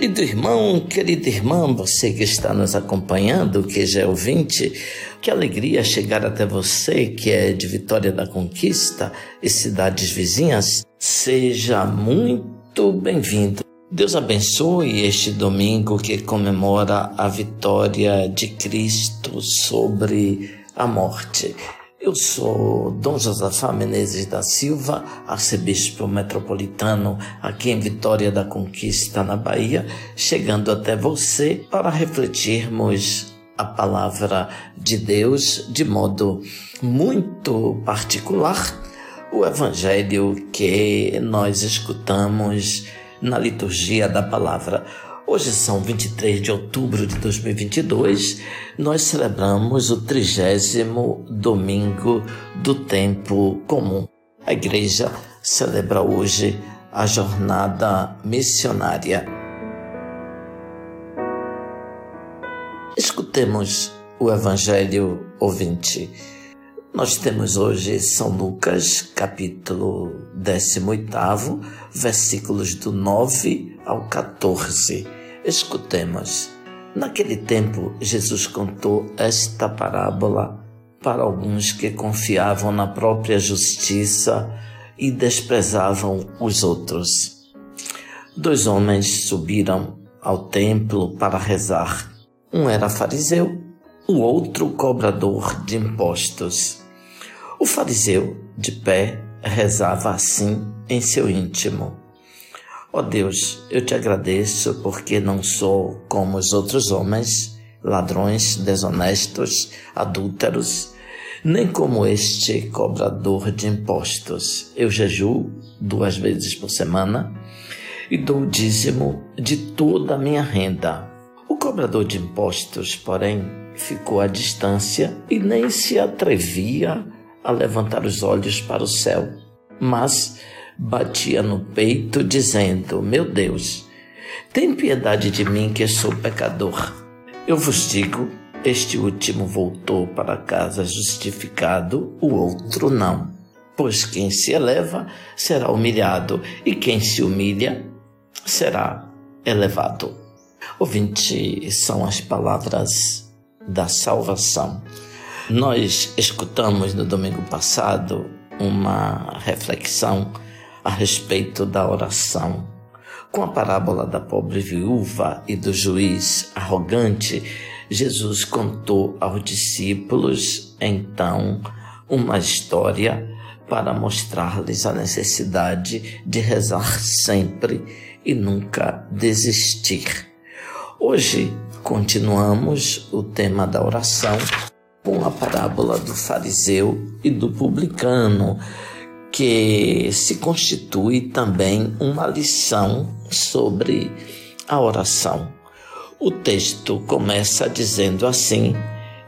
Querido irmão, querida irmã, você que está nos acompanhando, que já é ouvinte, que alegria chegar até você, que é de Vitória da Conquista e cidades vizinhas. Seja muito bem-vindo. Deus abençoe este domingo que comemora a vitória de Cristo sobre a morte. Eu sou Dom Josafá Menezes da Silva, arcebispo metropolitano aqui em Vitória da Conquista, na Bahia, chegando até você para refletirmos a palavra de Deus de modo muito particular, o evangelho que nós escutamos na liturgia da palavra. Hoje são 23 de outubro de 2022. Nós celebramos o trigésimo domingo do tempo comum. A igreja celebra hoje a jornada missionária. Escutemos o Evangelho ouvinte. Nós temos hoje São Lucas, capítulo 18, versículos do 9 ao 14 Escutemos. Naquele tempo, Jesus contou esta parábola para alguns que confiavam na própria justiça e desprezavam os outros. Dois homens subiram ao templo para rezar. Um era fariseu, o outro cobrador de impostos. O fariseu, de pé, rezava assim em seu íntimo: Ó oh Deus, eu te agradeço porque não sou como os outros homens, ladrões, desonestos, adúlteros, nem como este cobrador de impostos. Eu jejuo duas vezes por semana e dou o dízimo de toda a minha renda. O cobrador de impostos, porém, ficou à distância e nem se atrevia a levantar os olhos para o céu, mas batia no peito, dizendo: Meu Deus, tem piedade de mim que sou pecador. Eu vos digo: este último voltou para casa justificado, o outro não. Pois quem se eleva será humilhado, e quem se humilha será elevado. Ouvinte, são as palavras da salvação. Nós escutamos no domingo passado uma reflexão a respeito da oração. Com a parábola da pobre viúva e do juiz arrogante, Jesus contou aos discípulos, então, uma história para mostrar-lhes a necessidade de rezar sempre e nunca desistir. Hoje continuamos o tema da oração com a parábola do fariseu e do publicano que se constitui também uma lição sobre a oração. O texto começa dizendo assim: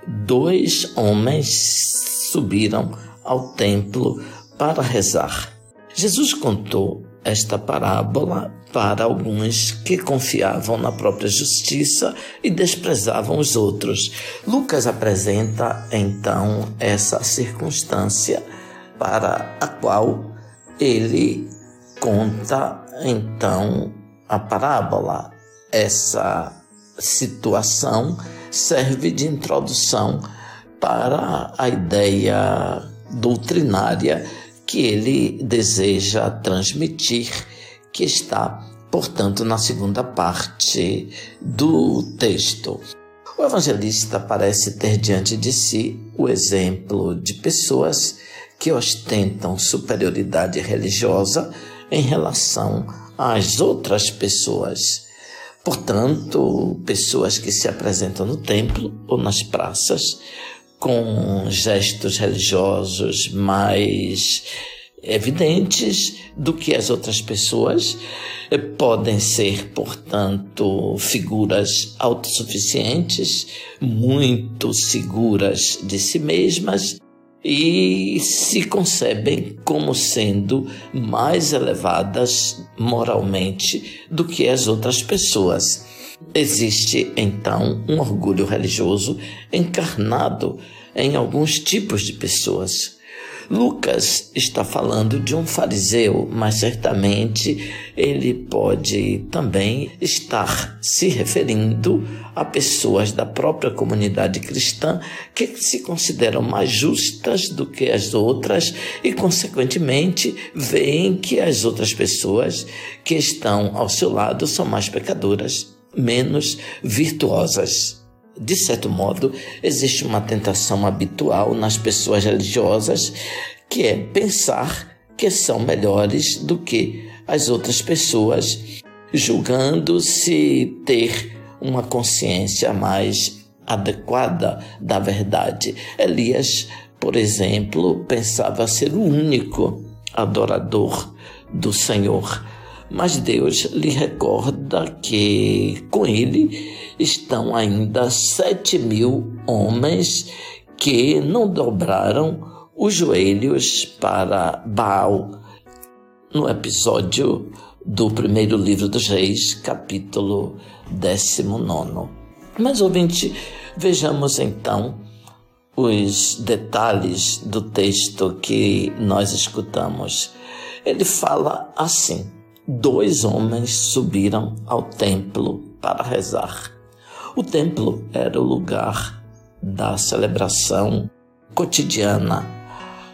Dois homens subiram ao templo para rezar. Jesus contou esta parábola para alguns que confiavam na própria justiça e desprezavam os outros. Lucas apresenta então essa circunstância para a qual ele conta então a parábola. Essa situação serve de introdução para a ideia doutrinária que ele deseja transmitir, que está, portanto, na segunda parte do texto. O evangelista parece ter diante de si o exemplo de pessoas que ostentam superioridade religiosa em relação às outras pessoas. Portanto, pessoas que se apresentam no templo ou nas praças com gestos religiosos mais evidentes do que as outras pessoas, eh, podem ser, portanto, figuras autossuficientes, muito seguras de si mesmas e se concebem como sendo mais elevadas moralmente do que as outras pessoas. Existe então um orgulho religioso encarnado em alguns tipos de pessoas. Lucas está falando de um fariseu, mas certamente ele pode também estar se referindo a pessoas da própria comunidade cristã que se consideram mais justas do que as outras e, consequentemente, veem que as outras pessoas que estão ao seu lado são mais pecadoras, menos virtuosas. De certo modo, existe uma tentação habitual nas pessoas religiosas que é pensar que são melhores do que as outras pessoas, julgando-se ter uma consciência mais adequada da verdade. Elias, por exemplo, pensava ser o único adorador do Senhor. Mas Deus lhe recorda que com ele estão ainda sete mil homens que não dobraram os joelhos para Baal. No episódio do primeiro livro dos Reis, capítulo 19. Mas, ouvinte, vejamos então os detalhes do texto que nós escutamos. Ele fala assim: dois homens subiram ao templo para rezar. O templo era o lugar da celebração cotidiana.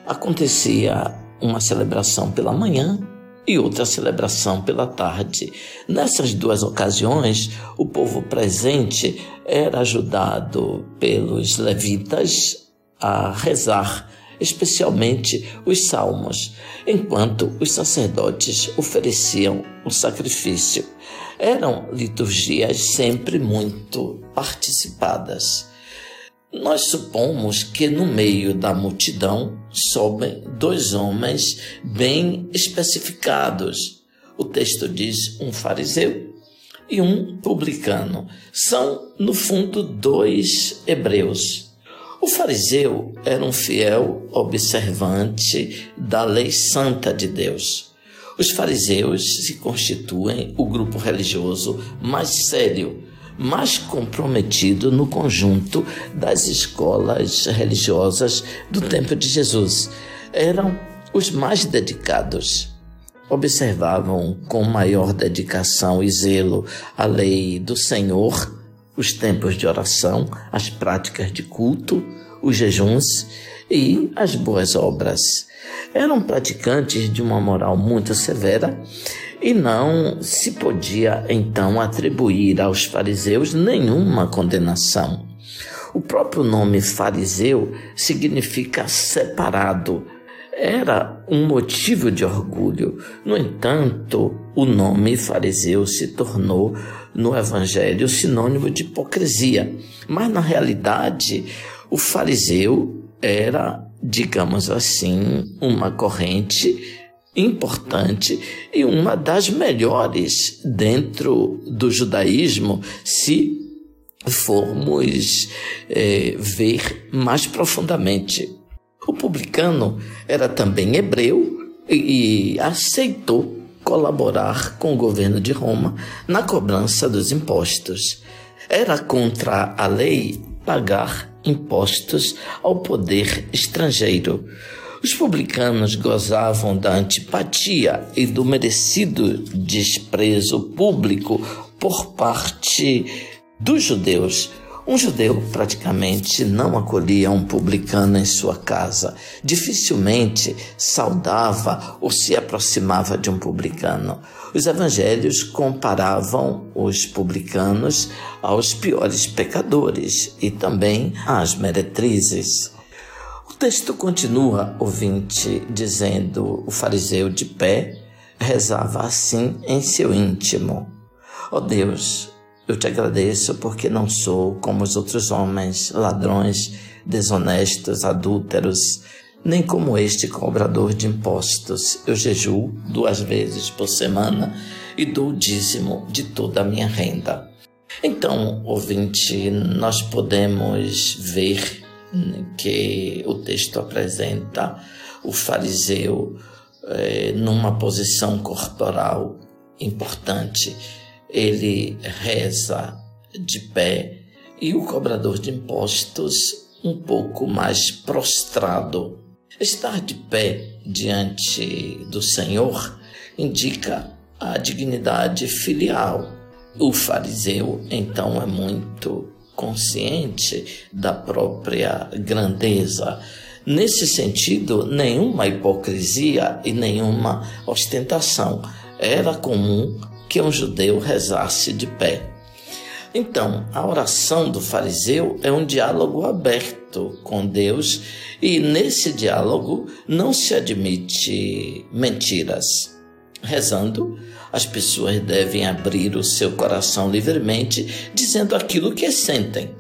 Acontecia uma celebração pela manhã e outra celebração pela tarde. Nessas duas ocasiões, o povo presente era ajudado pelos levitas a rezar, especialmente os salmos, enquanto os sacerdotes ofereciam o sacrifício. Eram liturgias sempre muito participadas. Nós supomos que no meio da multidão sobem dois homens bem especificados. O texto diz um fariseu e um publicano. São, no fundo, dois hebreus. O fariseu era um fiel observante da lei santa de Deus. Os fariseus se constituem o grupo religioso mais sério mais comprometido no conjunto das escolas religiosas do tempo de Jesus. Eram os mais dedicados. Observavam com maior dedicação e zelo a lei do Senhor, os tempos de oração, as práticas de culto, os jejuns e as boas obras. Eram praticantes de uma moral muito severa e não se podia então atribuir aos fariseus nenhuma condenação. O próprio nome fariseu significa separado. Era um motivo de orgulho. No entanto, o nome fariseu se tornou no Evangelho sinônimo de hipocrisia. Mas na realidade, o fariseu era, digamos assim, uma corrente importante e uma das melhores dentro do judaísmo, se formos é, ver mais profundamente. O publicano era também hebreu e, e aceitou colaborar com o governo de Roma na cobrança dos impostos. Era contra a lei pagar impostos ao poder estrangeiro. Os publicanos gozavam da antipatia e do merecido desprezo público por parte dos judeus. Um judeu praticamente não acolhia um publicano em sua casa. Dificilmente saudava ou se aproximava de um publicano. Os evangelhos comparavam os publicanos aos piores pecadores e também às meretrizes texto continua, ouvinte, dizendo: o fariseu de pé rezava assim em seu íntimo: Ó oh Deus, eu te agradeço porque não sou como os outros homens, ladrões, desonestos, adúlteros, nem como este cobrador de impostos. Eu jejuo duas vezes por semana e dou o dízimo de toda a minha renda. Então, ouvinte, nós podemos ver que o texto apresenta o fariseu eh, numa posição corporal importante. Ele reza de pé e o cobrador de impostos um pouco mais prostrado. Estar de pé diante do Senhor indica a dignidade filial. O fariseu, então, é muito consciente da própria grandeza. Nesse sentido, nenhuma hipocrisia e nenhuma ostentação. Era comum que um judeu rezasse de pé. Então, a oração do fariseu é um diálogo aberto com Deus e nesse diálogo não se admite mentiras. Rezando, as pessoas devem abrir o seu coração livremente, dizendo aquilo que sentem.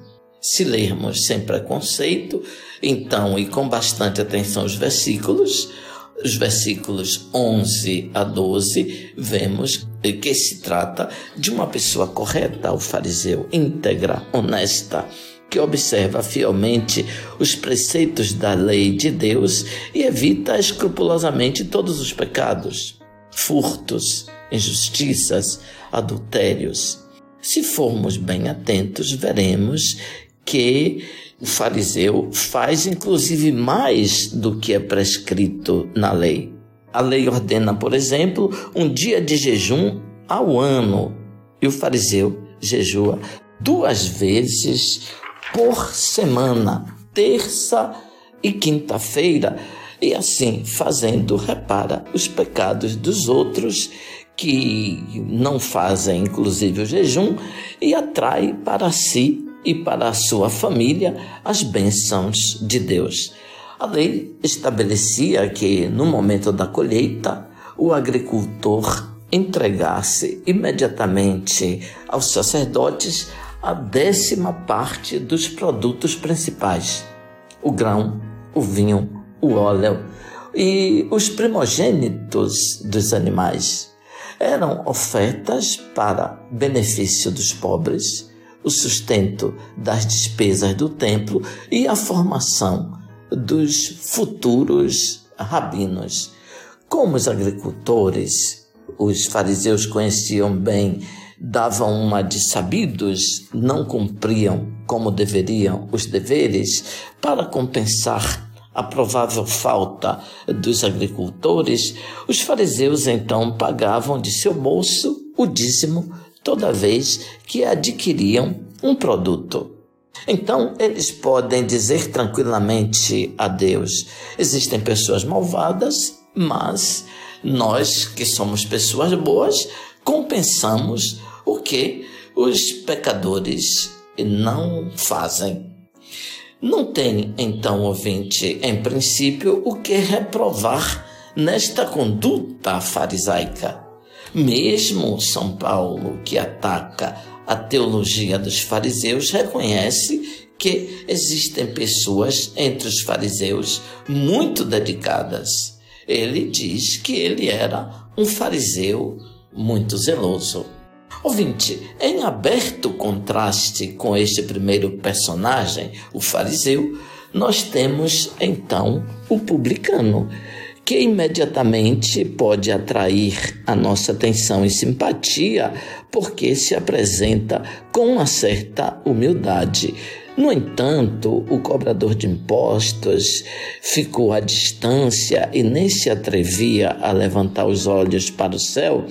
Se lermos sem preconceito, então, e com bastante atenção os versículos, os versículos 11 a 12, vemos que se trata de uma pessoa correta, o fariseu, íntegra, honesta, que observa fielmente os preceitos da lei de Deus e evita escrupulosamente todos os pecados, furtos, injustiças, adultérios. Se formos bem atentos, veremos que o fariseu faz inclusive mais do que é prescrito na lei. A lei ordena, por exemplo, um dia de jejum ao ano, e o fariseu jejua duas vezes por semana, terça e quinta-feira, e assim fazendo repara os pecados dos outros que não fazem inclusive o jejum e atrai para si e para a sua família as bênçãos de Deus. A lei estabelecia que no momento da colheita o agricultor entregasse imediatamente aos sacerdotes a décima parte dos produtos principais: o grão, o vinho, o óleo e os primogênitos dos animais. Eram ofertas para benefício dos pobres, o sustento das despesas do templo e a formação dos futuros rabinos. Como os agricultores, os fariseus conheciam bem, davam uma de sabidos, não cumpriam como deveriam os deveres, para compensar a provável falta dos agricultores, os fariseus então pagavam de seu bolso o dízimo toda vez que adquiriam um produto. Então, eles podem dizer tranquilamente a Deus: existem pessoas malvadas, mas nós, que somos pessoas boas, compensamos o que os pecadores não fazem. Não tem, então, ouvinte, em princípio, o que reprovar nesta conduta farisaica. Mesmo São Paulo, que ataca a teologia dos fariseus, reconhece que existem pessoas entre os fariseus muito dedicadas. Ele diz que ele era um fariseu muito zeloso. Ouvinte, em aberto contraste com este primeiro personagem, o fariseu, nós temos então o publicano, que imediatamente pode atrair a nossa atenção e simpatia, porque se apresenta com uma certa humildade. No entanto, o cobrador de impostos ficou à distância e nem se atrevia a levantar os olhos para o céu,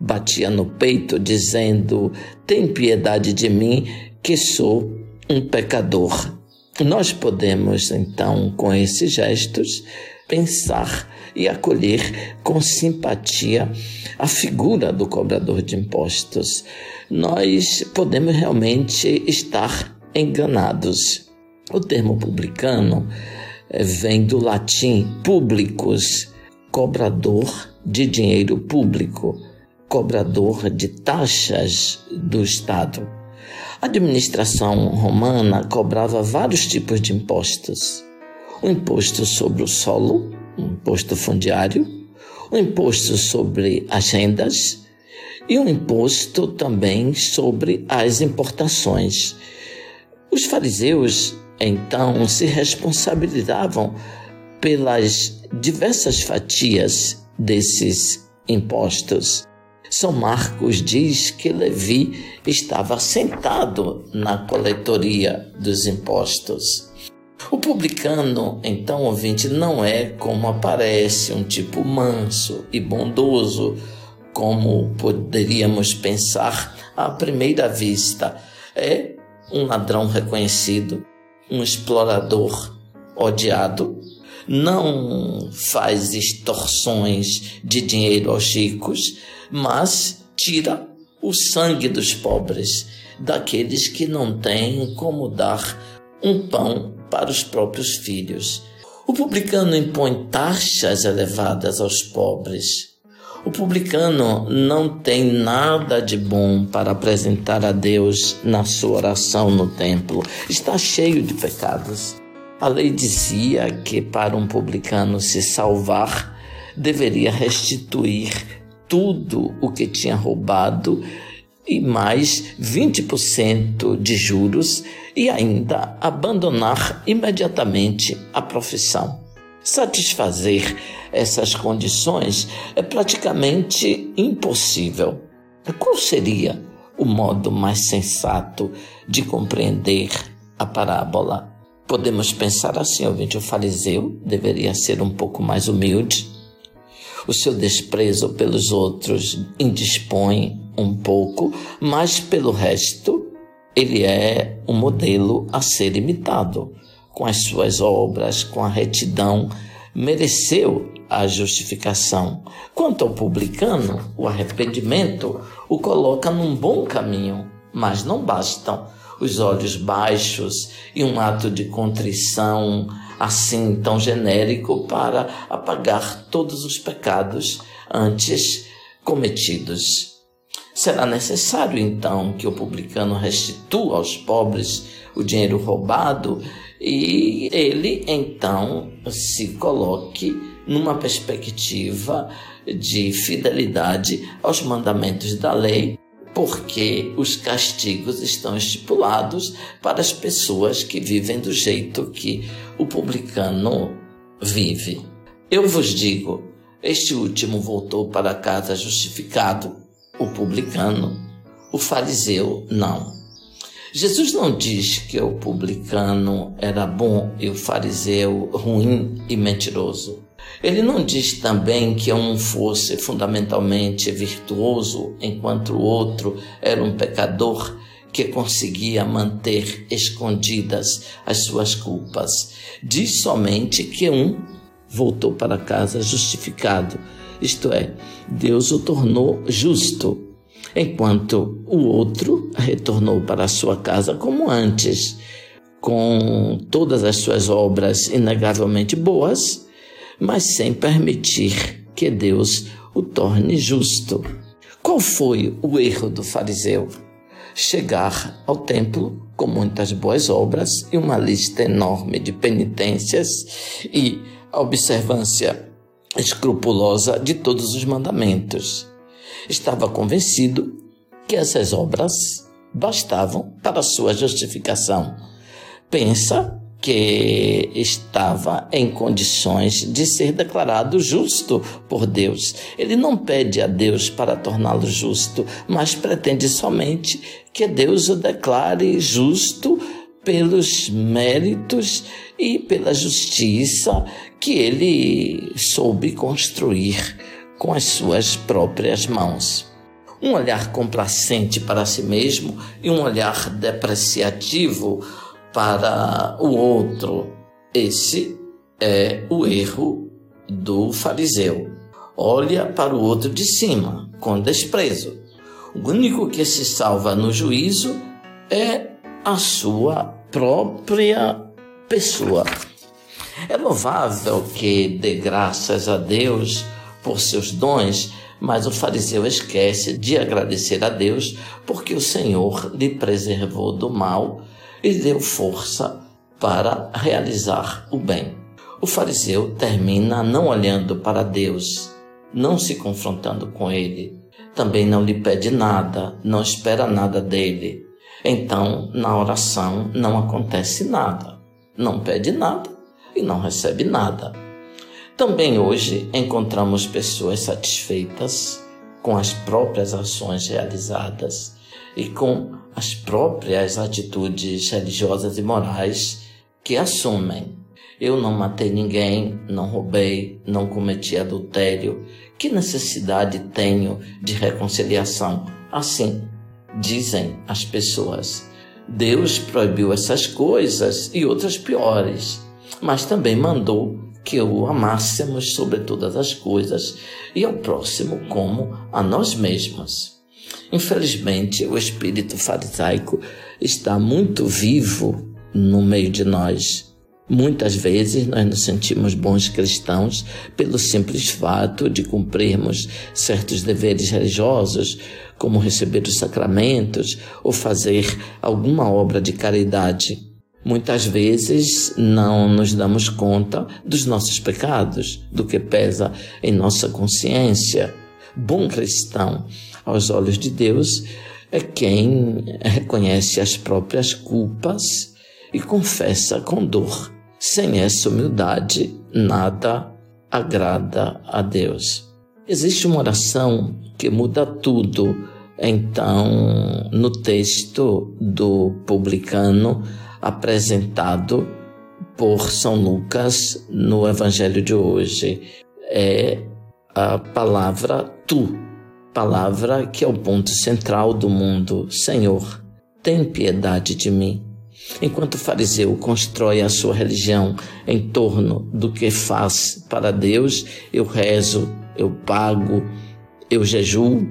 batia no peito, dizendo: Tem piedade de mim, que sou um pecador. Nós podemos, então, com esses gestos, pensar e acolher com simpatia a figura do cobrador de impostos. Nós podemos realmente estar enganados. O termo publicano eh, vem do latim publicus, cobrador de dinheiro público, cobrador de taxas do Estado. A administração romana cobrava vários tipos de impostos: o imposto sobre o solo, o imposto fundiário, o imposto sobre as rendas e um imposto também sobre as importações. Os fariseus então se responsabilizavam pelas diversas fatias desses impostos. São Marcos diz que Levi estava sentado na coletoria dos impostos. O publicano, então, ouvinte, não é como aparece, um tipo manso e bondoso, como poderíamos pensar à primeira vista. É um ladrão reconhecido, um explorador odiado, não faz extorsões de dinheiro aos ricos, mas tira o sangue dos pobres, daqueles que não têm como dar um pão para os próprios filhos. O publicano impõe taxas elevadas aos pobres. O publicano não tem nada de bom para apresentar a Deus na sua oração no templo. Está cheio de pecados. A lei dizia que para um publicano se salvar, deveria restituir tudo o que tinha roubado e mais 20% de juros e ainda abandonar imediatamente a profissão. Satisfazer essas condições é praticamente impossível. Qual seria o modo mais sensato de compreender a parábola? Podemos pensar assim, ouvinte, o fariseu deveria ser um pouco mais humilde. O seu desprezo pelos outros indispõe um pouco, mas pelo resto, ele é um modelo a ser imitado. Com as suas obras, com a retidão, mereceu a justificação. Quanto ao publicano, o arrependimento o coloca num bom caminho, mas não bastam os olhos baixos e um ato de contrição assim tão genérico para apagar todos os pecados antes cometidos. Será necessário então que o publicano restitua aos pobres o dinheiro roubado e ele então se coloque numa perspectiva de fidelidade aos mandamentos da lei, porque os castigos estão estipulados para as pessoas que vivem do jeito que o publicano vive. Eu vos digo: este último voltou para casa justificado o publicano, o fariseu não. Jesus não diz que o publicano era bom e o fariseu ruim e mentiroso. Ele não diz também que um fosse fundamentalmente virtuoso, enquanto o outro era um pecador que conseguia manter escondidas as suas culpas. Diz somente que um voltou para casa justificado isto é, Deus o tornou justo, enquanto o outro retornou para sua casa como antes, com todas as suas obras inegavelmente boas, mas sem permitir que Deus o torne justo. Qual foi o erro do fariseu? Chegar ao templo com muitas boas obras e uma lista enorme de penitências e observância escrupulosa de todos os mandamentos. Estava convencido que essas obras bastavam para sua justificação. Pensa que estava em condições de ser declarado justo por Deus. Ele não pede a Deus para torná-lo justo, mas pretende somente que Deus o declare justo pelos méritos e pela justiça que ele soube construir com as suas próprias mãos. Um olhar complacente para si mesmo e um olhar depreciativo para o outro. Esse é o erro do fariseu. Olha para o outro de cima, com desprezo. O único que se salva no juízo é a sua própria pessoa. É louvável que dê graças a Deus por seus dons, mas o fariseu esquece de agradecer a Deus porque o Senhor lhe preservou do mal e deu força para realizar o bem. O fariseu termina não olhando para Deus, não se confrontando com ele, também não lhe pede nada, não espera nada dele. Então, na oração não acontece nada, não pede nada e não recebe nada. Também hoje encontramos pessoas satisfeitas com as próprias ações realizadas e com as próprias atitudes religiosas e morais que assumem: eu não matei ninguém, não roubei, não cometi adultério. Que necessidade tenho de reconciliação? Assim, dizem as pessoas. Deus proibiu essas coisas e outras piores, mas também mandou que o amássemos sobre todas as coisas e ao próximo como a nós mesmos. Infelizmente, o espírito farisaico está muito vivo no meio de nós. Muitas vezes nós nos sentimos bons cristãos pelo simples fato de cumprirmos certos deveres religiosos, como receber os sacramentos ou fazer alguma obra de caridade. Muitas vezes não nos damos conta dos nossos pecados, do que pesa em nossa consciência. Bom cristão, aos olhos de Deus, é quem reconhece as próprias culpas e confessa com dor. Sem essa humildade, nada agrada a Deus. Existe uma oração que muda tudo. Então, no texto do publicano apresentado por São Lucas no Evangelho de hoje, é a palavra tu, palavra que é o ponto central do mundo. Senhor, tem piedade de mim. Enquanto o fariseu constrói a sua religião em torno do que faz para Deus, eu rezo, eu pago, eu jejuo,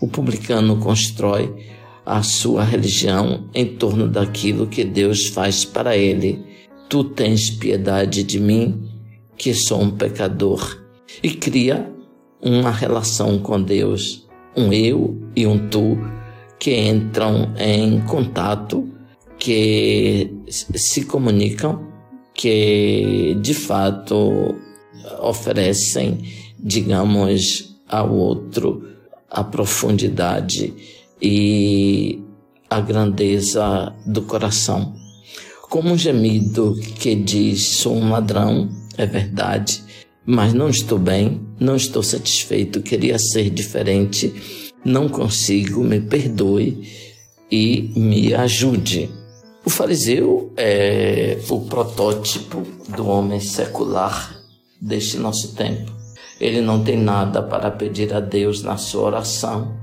o publicano constrói a sua religião em torno daquilo que Deus faz para ele. Tu tens piedade de mim, que sou um pecador, e cria uma relação com Deus, um eu e um tu, que entram em contato que se comunicam, que de fato oferecem, digamos, ao outro a profundidade e a grandeza do coração. Como um gemido que diz: sou um ladrão, é verdade, mas não estou bem, não estou satisfeito, queria ser diferente, não consigo, me perdoe e me ajude. O fariseu é o protótipo do homem secular deste nosso tempo. Ele não tem nada para pedir a Deus na sua oração,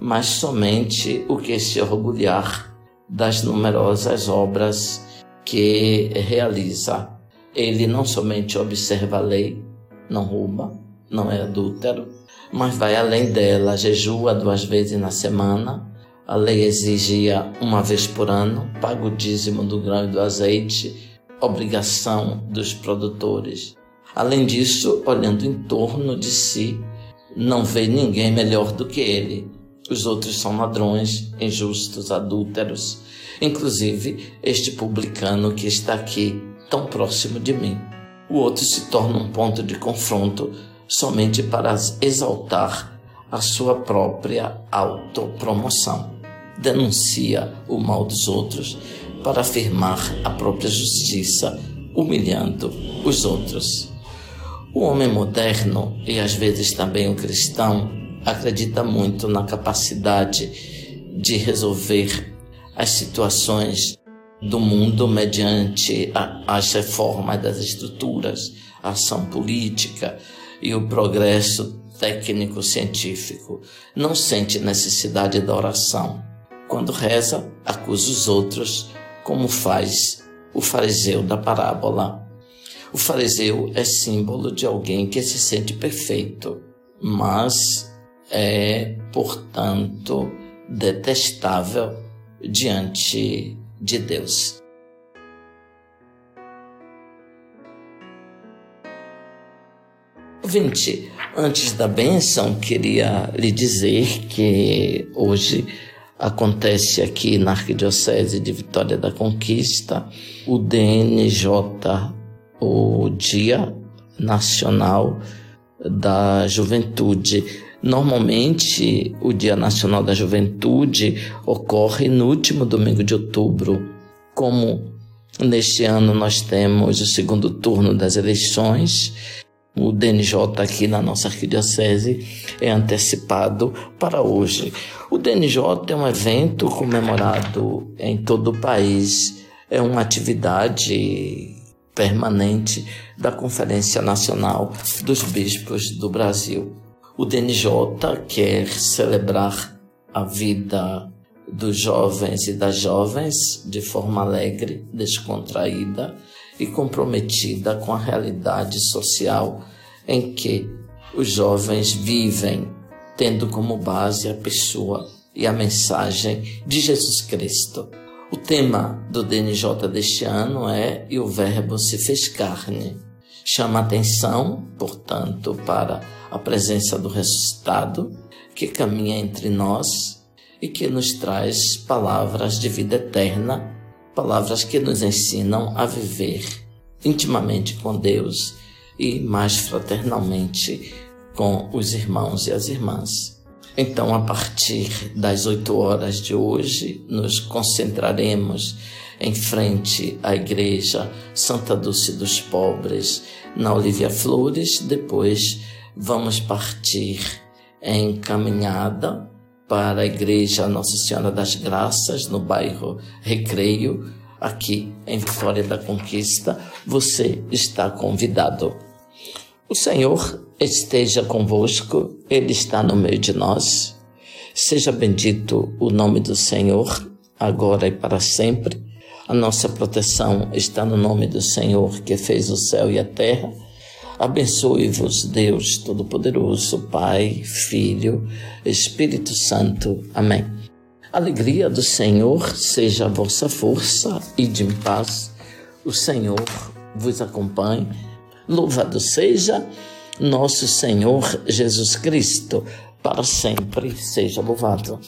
mas somente o que se orgulhar das numerosas obras que realiza. Ele não somente observa a lei, não rouba, não é adúltero, mas vai além dela, jejua duas vezes na semana, a lei exigia uma vez por ano, paga o dízimo do grão e do azeite, obrigação dos produtores. Além disso, olhando em torno de si, não vê ninguém melhor do que ele. Os outros são ladrões, injustos, adúlteros, inclusive este publicano que está aqui, tão próximo de mim. O outro se torna um ponto de confronto somente para exaltar a sua própria autopromoção denuncia o mal dos outros para afirmar a própria justiça, humilhando os outros. O homem moderno, e às vezes também o cristão, acredita muito na capacidade de resolver as situações do mundo mediante a, as reformas das estruturas, a ação política e o progresso técnico-científico. Não sente necessidade da oração quando reza, acusa os outros, como faz o fariseu da parábola. O fariseu é símbolo de alguém que se sente perfeito, mas é, portanto, detestável diante de Deus. Vinte, antes da bênção, queria lhe dizer que hoje acontece aqui na Arquidiocese de Vitória da Conquista, o DNJ, o Dia Nacional da Juventude. Normalmente, o Dia Nacional da Juventude ocorre no último domingo de outubro. Como neste ano nós temos o segundo turno das eleições, o DNJ aqui na nossa arquidiocese é antecipado para hoje. O DNJ é um evento comemorado em todo o país é uma atividade permanente da Conferência Nacional dos Bispos do Brasil. O DNJ quer celebrar a vida dos jovens e das jovens de forma alegre, descontraída e comprometida com a realidade social em que os jovens vivem, tendo como base a pessoa e a mensagem de Jesus Cristo. O tema do DNJ deste ano é E o Verbo se fez carne. Chama atenção, portanto, para a presença do ressuscitado que caminha entre nós e que nos traz palavras de vida eterna, palavras que nos ensinam a viver intimamente com Deus e mais fraternalmente com os irmãos e as irmãs. Então, a partir das oito horas de hoje, nos concentraremos em frente à Igreja Santa Dulce dos Pobres, na Olivia Flores. Depois, vamos partir em caminhada para a Igreja Nossa Senhora das Graças, no bairro Recreio, aqui em Vitória da Conquista. Você está convidado. O Senhor esteja convosco, Ele está no meio de nós. Seja bendito o nome do Senhor, agora e para sempre. A nossa proteção está no nome do Senhor que fez o céu e a terra. Abençoe-vos, Deus Todo-Poderoso, Pai, Filho, Espírito Santo. Amém. Alegria do Senhor seja a vossa força e de paz. O Senhor vos acompanhe Louvado seja nosso Senhor Jesus Cristo, para sempre seja louvado.